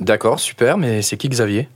D'accord, super, mais c'est qui Xavier?